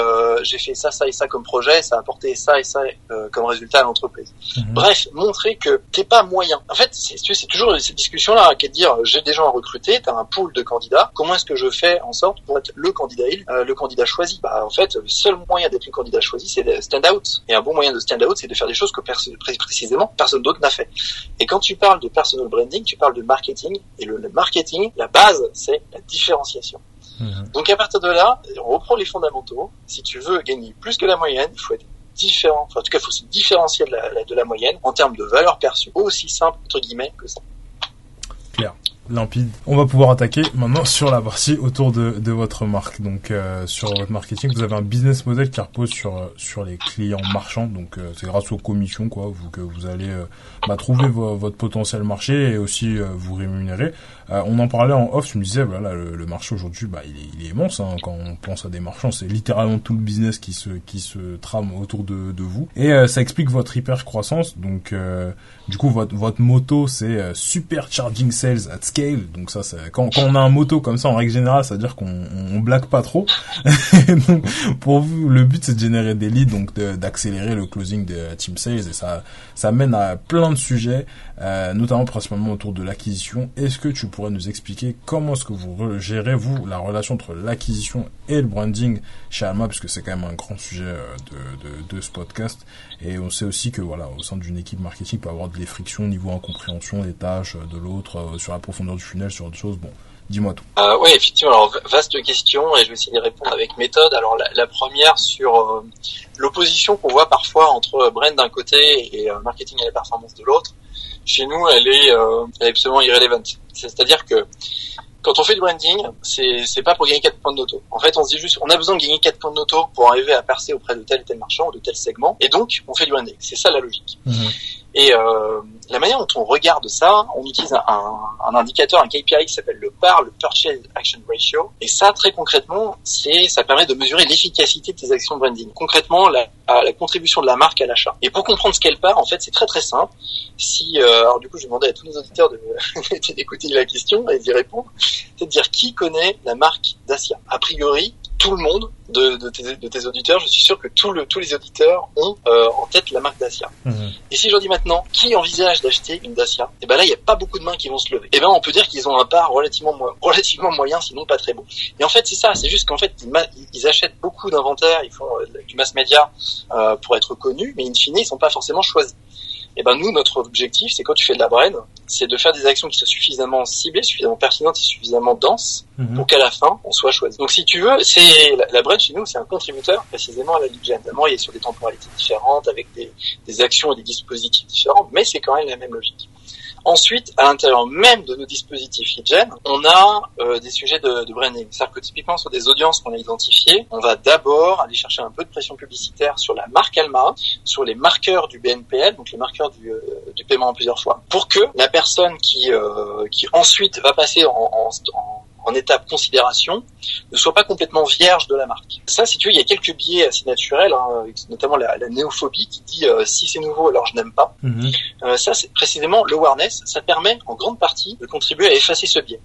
j'ai fait ça, ça et ça comme projet, ça a apporté ça et ça euh, comme résultat à l'entreprise. Mhm. Bref, montrer que t'es pas moyen. En fait, c'est toujours cette discussion-là qui est de dire euh, j'ai des gens à recruter, t'as un pool de candidats. Comment est-ce que je fais en sorte pour être le candidat euh, le candidat choisi? Bah en fait, le seul moyen d'être le candidat choisi, c'est de stand out. Et un bon moyen de stand out, c'est de faire des choses que précisément personne d'autre n'a fait. Et quand tu parles de personal branding, tu parles de marketing. Et le, le marketing, la base, c'est la différenciation. Mhm. Donc à partir de là, on reprend les fondamentaux. Si tu veux gagner plus que la moyenne, il faut être différent. En tout cas, il faut se différencier de la, moyenne en termes de valeur perçue. Aussi simple entre guillemets que ça. Limpide. On va pouvoir attaquer maintenant sur la partie autour de, de votre marque. Donc euh, sur votre marketing, vous avez un business model qui repose sur euh, sur les clients marchands. Donc euh, c'est grâce aux commissions quoi, vous, que vous allez bah, trouver votre potentiel marché et aussi vous rémunérer. on en parlait en off, je me disais voilà le, le marché aujourd'hui bah il est, il est immense. Hein. Quand on pense à des marchands, c'est littéralement tout le business qui se qui se trame autour de, de vous et ça explique votre hyper croissance. Donc du coup votre votre moto c'est super charging sales at Donc ça quand on a un moto comme ça en règle générale, ça veut dire qu'on on blague pas trop. pour vous, le but c'est de générer des leads, donc d'accélérer le closing de team sales et ça ça mène à plein de sujets, euh, notamment principalement autour de l'acquisition. Est-ce que tu pourrais nous expliquer comment est-ce que vous gérez vous la relation entre l'acquisition et le branding chez Alma, puisque c'est quand même un grand sujet euh, de, de, de, ce podcast. Et on sait aussi que voilà, au sein d'une équipe marketing, il peut y avoir des frictions au niveau incompréhension des tâches de l'autre, euh, sur la profondeur du funnel, sur autre choses. Bon, Dis-moi tout. Euh, oui, effectivement. Alors, vaste question et je vais essayer d'y répondre avec méthode. Alors, la, la première sur euh, l'opposition qu'on voit parfois entre brand d'un côté et euh, marketing et la performance de l'autre. Chez nous, elle est, euh, elle est absolument irrélevante. C'est-à-dire que quand on fait du branding, c'est c'est pas pour gagner 4 points de noto. En fait, on se dit juste, on a besoin de gagner 4 points de noto pour arriver à percer auprès de tel et tel marchand ou de tel segment, et donc on fait du branding. C'est ça la logique. Mhm. Et euh, la manière dont on regarde ça, on utilise un, indicateur, un KPI qui s'appelle le PAR, le Purchase Action Ratio. Et ça, très concrètement, c'est ça permet de mesurer l'efficacité de tes actions de branding. Concrètement, la, la contribution de la marque à l'achat. Et pour comprendre ce qu'elle part, en fait, c'est très très simple. Si, euh, alors du coup, je demander à tous nos auditeurs d'écouter la question et d'y répondre. C'est de dire qui connaît la marque Dacia. A priori, tout le monde de, de, tes, de, tes, auditeurs, je suis sûr que tout le, tous les auditeurs ont euh, en tête la marque Dacia. Mhm. Et si je leur dis maintenant, qui envisage d'acheter une Dacia? Et eh ben là, il n'y a pas beaucoup de mains qui vont se lever. Et eh ben on peut dire qu'ils ont un pas relativement, relativement moyen, sinon pas très beau. Et en fait, c'est ça, c'est juste qu'en fait, ils, ils, achètent beaucoup d'inventaires, ils font euh, du mass média euh, pour être connus, mais in fine, ils sont pas forcément choisis. Et eh ben nous, notre objectif, c'est quand tu fais de la brain, c'est de faire des actions qui soient suffisamment ciblées, suffisamment pertinentes et suffisamment denses mhm. pour qu'à la fin, on soit choisi. Donc si tu veux, c'est la, la chez nous, c'est un contributeur précisément à la lead. Évidemment, il est sur des temporalités différentes, avec des, des actions et des dispositifs différents, mais c'est quand même la même logique. Ensuite, à l'intérieur même de nos dispositifs lead on a euh, des sujets de, de branding. C'est-à-dire que typiquement sur des audiences qu'on a identifiées, on va d'abord aller chercher un peu de pression publicitaire sur la marque Alma, sur les marqueurs du BNPL, donc les marqueurs du, euh, paiement en plusieurs fois, pour que la personne qui, euh, qui ensuite va passer en, en, en en étape considération ne soit pas complètement vierge de la marque. Ça, si tu veux, il y a quelques biais assez naturels, hein, notamment la, la, néophobie qui dit euh, si c'est nouveau, alors je n'aime pas. Mhm. Euh, ça, c'est précisément l'awareness. Ça permet en grande partie de contribuer à effacer ce biais.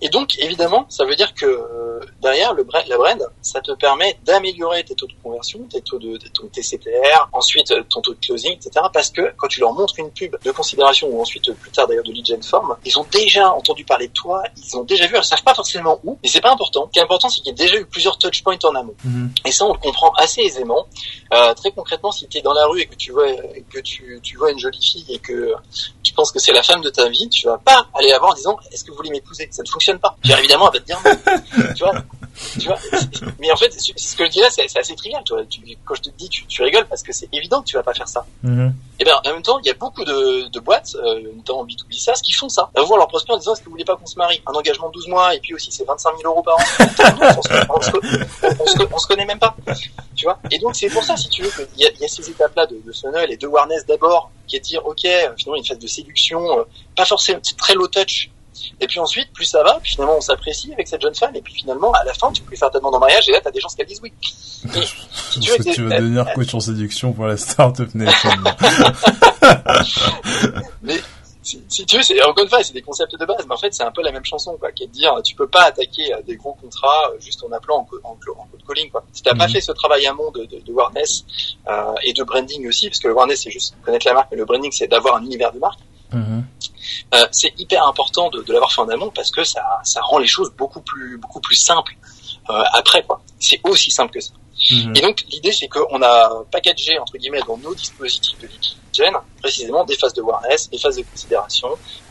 Et donc, évidemment, ça veut dire que euh, derrière le la brand, ça te permet d'améliorer tes taux de conversion, tes taux de ton TCPR, ensuite ton taux de closing, etc. Parce que quand tu leur montres une pub de considération ou ensuite plus tard d'ailleurs de lead gen form, ils ont déjà entendu parler de toi, ils ont déjà vu, ils savent pas forcément où, mais c'est pas important. Ce qui est important, c'est qu'il y ait déjà eu plusieurs touch points en amont. Mhm. Et ça, on le comprend assez aisément. Euh, très concrètement, si tu es dans la rue et que tu vois que tu, tu vois une jolie fille et que tu penses que c'est la femme de ta vie, tu vas pas aller la voir en disant est-ce que vous voulez m'épouser? Ça ne fonctionne pas. Bien évidemment, elle va te dire non. tu vois? Tu vois mais en fait ce que je dirais c'est assez trivial tu vois tu, quand je te dis tu, tu rigoles parce que c'est évident que tu vas pas faire ça. Mhm. et eh bien en même temps il y a beaucoup de, de boîtes euh, notamment B2B SaaS qui font ça. Vont voir leur prospect en disant est-ce que vous voulez pas qu'on se marie? Un engagement de 12 mois et puis aussi c'est 25 000 euros par an. On, se, on, se, connaît même pas. Tu vois? Et donc c'est pour ça si tu veux qu'il y a, y a ces étapes là de, de funnel et de awareness d'abord qui est de dire ok finalement une phase de séduction euh, pas forcément très low touch et puis ensuite, plus ça va, puis finalement on s'apprécie avec cette jeune femme, et puis finalement, à la fin, tu peux faire ta demande en mariage, et là, t'as des gens qui disent oui. si tu veux, que tu devenir coach en séduction pour la start-up nation. mais si, si, tu veux, c'est encore une fois, c'est des concepts de base, mais en fait, c'est un peu la même chanson, quoi, qui est de dire, tu peux pas attaquer des gros contrats euh, juste en appelant en, en, en code calling, quoi. Si t'as pas mhm. fait ce travail amont de, de, de awareness euh, et de branding aussi, parce que le awareness c'est juste connaître la marque, mais le branding c'est d'avoir un univers de marque. Euh, c'est hyper important de, de l'avoir fait en amont parce que ça, ça rend les choses beaucoup plus beaucoup plus simples euh, après quoi. C'est aussi simple que ça. Mhm. Et donc l'idée c'est qu'on a packagé entre guillemets dans nos dispositifs de gen précisément des phases de awareness, des phases de considération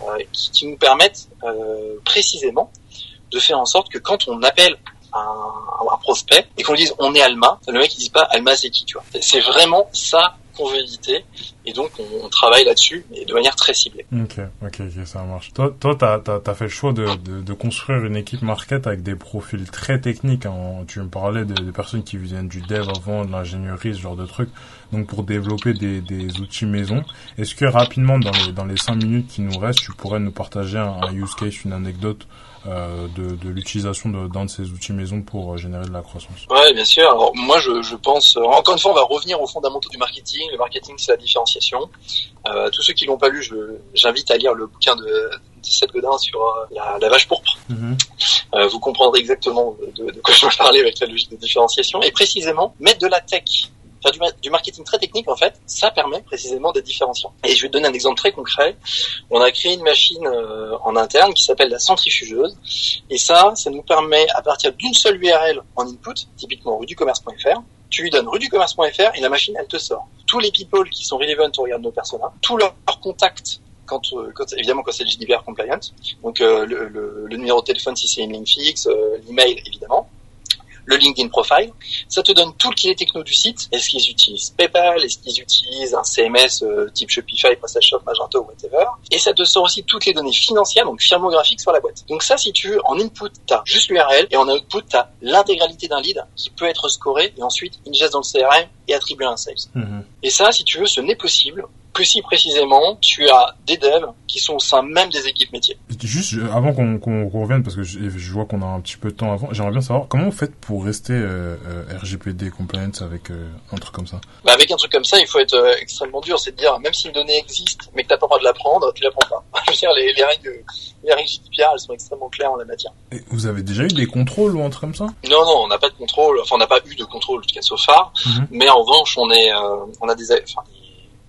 euh, qui, qui, nous permettent précisément de faire en sorte que quand on appelle un, un prospect et qu'on dise on est Alma, le mec il dit pas Alma c'est qui tu vois. C'est vraiment ça éviter. Et donc, on, travaille là-dessus, mais de manière très ciblée. Ok, ok, ok, ça marche. Toi, toi, t'as, t'as, as fait le choix de, de, de, construire une équipe market avec des profils très techniques. Hein. Tu me parlais des, personnes qui viennent du dev avant, de l'ingénierie, ce genre de trucs. Donc, pour développer des, des outils maison. Est-ce que rapidement, dans les, dans les cinq minutes qui nous restent, tu pourrais nous partager un use case, une anecdote euh, de, de l'utilisation d'un de, ces outils maison pour euh, générer de la croissance Ouais, bien sûr. Alors moi, je, je pense, euh, encore une fois, on va revenir aux fondamentaux du marketing. Le marketing, c'est la différenciation. Euh, tous ceux qui l'ont pas lu, j'invite à lire le bouquin de, Seth Godin sur la, la, vache pourpre. Mhm. euh, vous comprendrez exactement de, de quoi je veux parler avec la logique de différenciation. Et précisément, mettre de la tech faire du, marketing très technique, en fait, ça permet précisément d'être différenciant. Et je vais te donner un exemple très concret. On a créé une machine euh, en interne qui s'appelle la centrifugeuse. Et ça, ça nous permet, à partir d'une seule URL en input, typiquement ruducommerce.fr, tu lui donnes ruducommerce.fr et la machine, elle te sort. Tous les people qui sont relevant au regard de nos personas, tous leurs contacts quand, euh, évidemment quand c'est le GDPR compliant, donc euh, le, numéro de téléphone si c'est une ligne fixe, l'email évidemment, le LinkedIn profile. Ça te donne tout le est techno du site. Est-ce qu'ils utilisent PayPal? Est-ce qu'ils utilisent un CMS euh, type Shopify, PrestaShop, Magento, whatever? Et ça te sort aussi toutes les données financières, donc firmographiques sur la boîte. Donc ça, si tu veux, en input, tu as juste l'URL et en output, tu as l'intégralité d'un lead qui peut être scoré et ensuite ingest dans le CRM et attribué à un sales. Mm-hmm. Et ça, si tu veux, ce n'est possible que si précisément tu as des devs qui sont au sein même des équipes métiers. Juste avant qu'on revienne, parce que je, vois qu'on a un petit peu de temps avant, j'aimerais bien savoir comment vous faites pour rester euh, euh RGPD compliance avec euh, un truc comme ça? Bah Avec un truc comme ça, il faut être euh, extrêmement dur, c'est de dire même si une donnée existe mais que tu n'as pas le droit de l'apprendre, tu l'apprends pas. je veux dire, les, les, règles, les règles GDPR, elles sont extrêmement claires en la matière. Et vous avez déjà eu des contrôles ou un truc comme ça? Non, non, on n'a pas de contrôle, enfin on n'a pas eu de contrôle jusqu'à so far, mhm. mais en revanche, on, est, on a des... Enfin,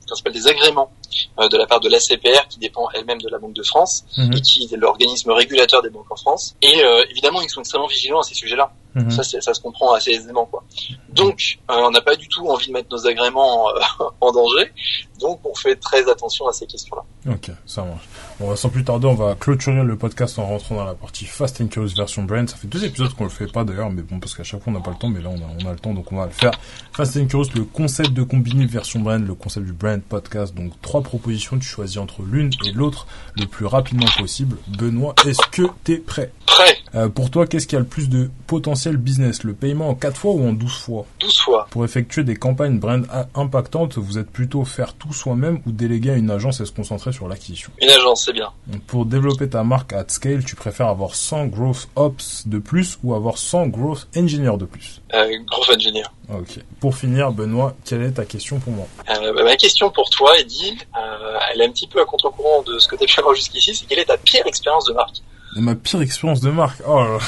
ça s'appelle des agréments euh, de la part de l'ACPR qui dépend elle-même de la Banque de France mhm. et qui est l'organisme régulateur des banques en France. Et euh, évidemment, ils sont extrêmement vigilants à ces sujets-là. Mhm. Ça, ça se comprend assez aisément, quoi. Donc, euh, on n'a pas du tout envie de mettre nos agréments en danger. Donc, on fait très attention à ces questions-là. Ok, ça marche. Bon, sans plus tarder, on va clôturer le podcast en rentrant dans la partie Fast and Curious version brand. Ça fait deux épisodes qu'on le fait pas d'ailleurs, mais bon, parce qu'à chaque fois on n'a pas le temps, mais là on a, on a le temps, donc on va le faire. Fast and Curious, le concept de combiner version brand, le concept du brand podcast. Donc trois propositions, tu choisis entre l'une et l'autre le plus rapidement possible. Benoît, est-ce que t'es prêt? Prêt. Euh, pour toi, qu'est-ce qui a le plus de potentiel business? Le paiement en 4 fois ou en 12 fois? 12 fois. Pour effectuer des campagnes brand impactantes, vous êtes plutôt faire tout soi-même ou déléguer à une agence et se concentrer sur l'acquisition? Une agence, c'est bien. pour développer ta marque at scale, tu préfères avoir 100 growth ops de plus ou avoir 100 growth engineers de plus? Euh, Growth engineer. Ok. Pour finir, Benoît, quelle est ta question pour moi? Euh, bah, Ma question pour toi, Eddie, euh, elle est un petit peu à contre-courant de ce que tu as pu avoir jusqu'ici, c'est quelle est ta pire expérience de marque? Ma pire expérience de marque. Oh,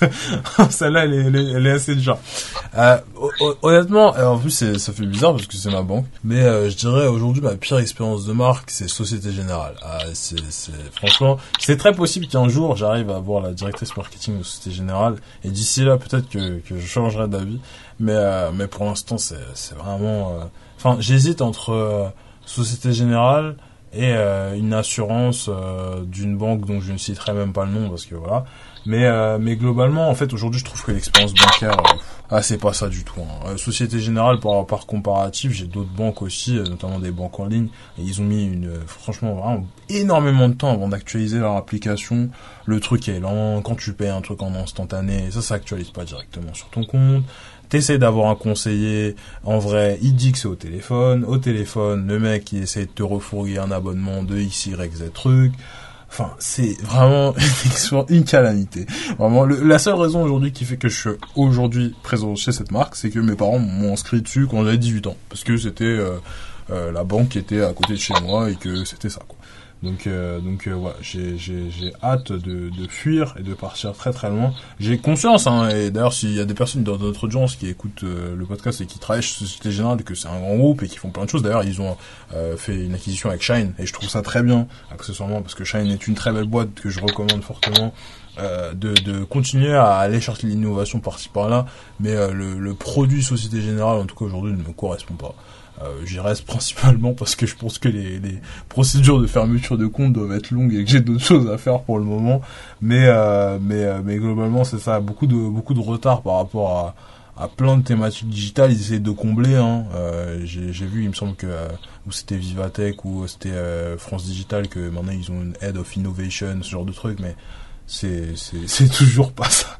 celle-là, elle, est, elle est assez dure. Euh, honnêtement, en plus, ça fait bizarre parce que c'est ma banque. Mais euh, je dirais aujourd'hui, ma pire expérience de marque, c'est Société Générale. Ah, c'est, franchement, c'est très possible qu'un jour, j'arrive à voir la directrice marketing de Société Générale. Et d'ici là, peut-être que, que je changerai d'avis. Mais, euh, mais pour l'instant, c'est, c'est vraiment... Euh, enfin, j'hésite entre euh, Société Générale et euh, une assurance euh, d'une banque dont je ne citerai même pas le nom parce que voilà. Mais euh, mais globalement en fait aujourd'hui je trouve que l'expérience bancaire ah c'est pas ça du tout. Hein. Société Générale par par comparatif j'ai d'autres banques aussi notamment des banques en ligne et ils ont mis une franchement vraiment énormément de temps avant d'actualiser leur application. Le truc est lent quand tu payes un truc en instantané ça s'actualise pas directement sur ton compte t'essaies d'avoir un conseiller, en vrai, il dit que c'est au téléphone, au téléphone, le mec, il essaie de te refourguer un abonnement de X, Y, Z truc. Enfin, c'est vraiment une calamité. Vraiment, la seule raison aujourd'hui qui fait que je suis aujourd'hui présent chez cette marque, c'est que mes parents m'ont inscrit dessus quand j'avais 18 ans. Parce que c'était euh, euh, la banque qui était à côté de chez moi et que c'était ça, quoi. Donc, euh, donc euh, ouais, j'ai, hâte de, de fuir et de partir très très loin. J'ai conscience, hein, et d'ailleurs s'il y a des personnes dans notre audience qui écoutent euh, le podcast et qui travaillent chez Société Générale, que c'est un grand groupe et qui font plein de choses. D'ailleurs, ils ont fait une acquisition avec Shine et je trouve ça très bien, accessoirement, parce que Shine est une très belle boîte que je recommande fortement. de, de continuer à aller chercher l'innovation par-ci par-là, mais le, le produit Société Générale, en tout cas aujourd'hui, ne me correspond pas. Euh, J'y reste principalement parce que je pense que les, les, procédures de fermeture de compte doivent être longues et que j'ai d'autres choses à faire pour le moment. Mais euh, mais euh, mais globalement c'est ça, beaucoup de beaucoup de retard par rapport à à plein de thématiques digitales. Ils essaient de combler. Hein. Euh, J'ai vu, il me semble que euh, ou c'était Vivatech ou c'était euh, France Digital que maintenant ils ont une head of innovation, ce genre de truc, mais c'est c'est toujours pas ça.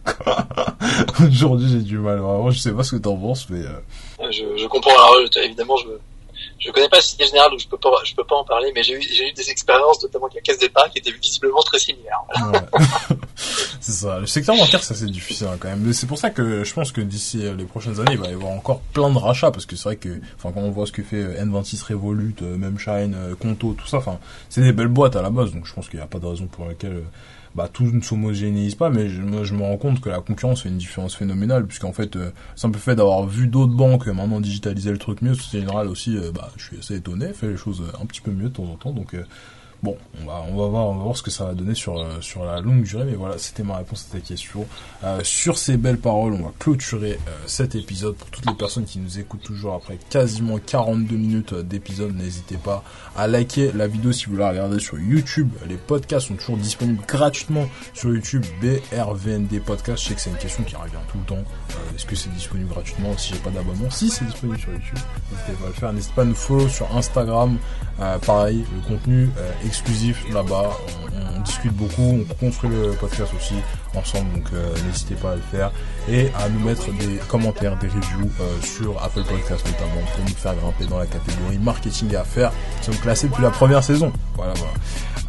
Aujourd'hui, j'ai du mal. Vraiment, je sais pas ce que t'en penses, mais euh, je, je comprends. Alors, évidemment, je je connais pas le Cité Général donc je peux pas je peux pas en parler mais j'ai eu j'ai eu des expériences notamment avec la caisse départ qui étaient visiblement très similaires. Ouais. c'est ça. Le secteur bancaire ça c'est difficile hein, quand même. Mais c'est pour ça que je pense que d'ici les prochaines années il va y avoir encore plein de rachats parce que c'est vrai que enfin quand on voit ce que fait euh, N26 Revolut, euh, Memshine, euh, Conto, tout ça, enfin c'est des belles boîtes à la base donc je pense qu'il n'y a pas de raison pour laquelle bah, tout ne s'homogénéise pas, mais je, je, me rends compte que la concurrence fait une différence phénoménale, puisqu'en fait, euh, simple fait d'avoir vu d'autres banques maintenant digitaliser le truc mieux, c'est général aussi, euh, bah, je suis assez étonné, fait les choses un petit peu mieux de temps en temps, donc euh, Bon, on va, on va voir, on va voir ce que ça va donner sur euh, sur la longue durée, mais voilà, c'était ma réponse à ta question. Euh, sur ces belles paroles, on va clôturer euh, cet épisode pour toutes les personnes qui nous écoutent toujours après quasiment 42 minutes d'épisode. N'hésitez pas à liker la vidéo si vous la regardez sur YouTube. Les podcasts sont toujours disponibles gratuitement sur YouTube. BRVND podcast. Je sais que c'est une question qui revient tout le temps. Est-ce que c'est disponible gratuitement si j'ai pas d'abonnement? Si c'est disponible sur YouTube, n'hésitez pas à le faire. N'hésitez pas à nous follow sur Instagram. pareil, le contenu exclusif là-bas. On, discute beaucoup, on construit le podcast aussi ensemble, donc euh, n'hésitez pas à le faire et à nous mettre des commentaires, des reviews euh, sur Apple Podcast notamment pour nous faire grimper dans la catégorie marketing et affaires. Nous sommes classés depuis la première saison. Voilà, voilà.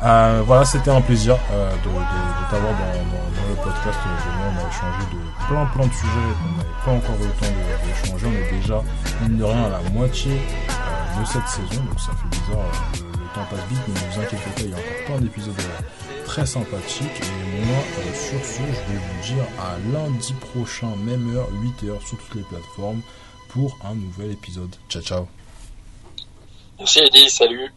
Euh, c'était un plaisir de, t'avoir dans, le podcast. on a échangé de plein plein de sujets qu'on n'avait pas encore eu le temps d'échanger. on est déjà, mine de rien, à la moitié de cette saison, donc ça fait bizarre temps passe vite, mais ne vous inquiétez pas, il y a encore plein d'épisodes euh, très sympathiques. Et moi, euh, sur ce, je vais vous dire à lundi prochain, même heure, 8h, sur toutes les plateformes, pour un nouvel épisode. Ciao, ciao. Merci Eddie, salut.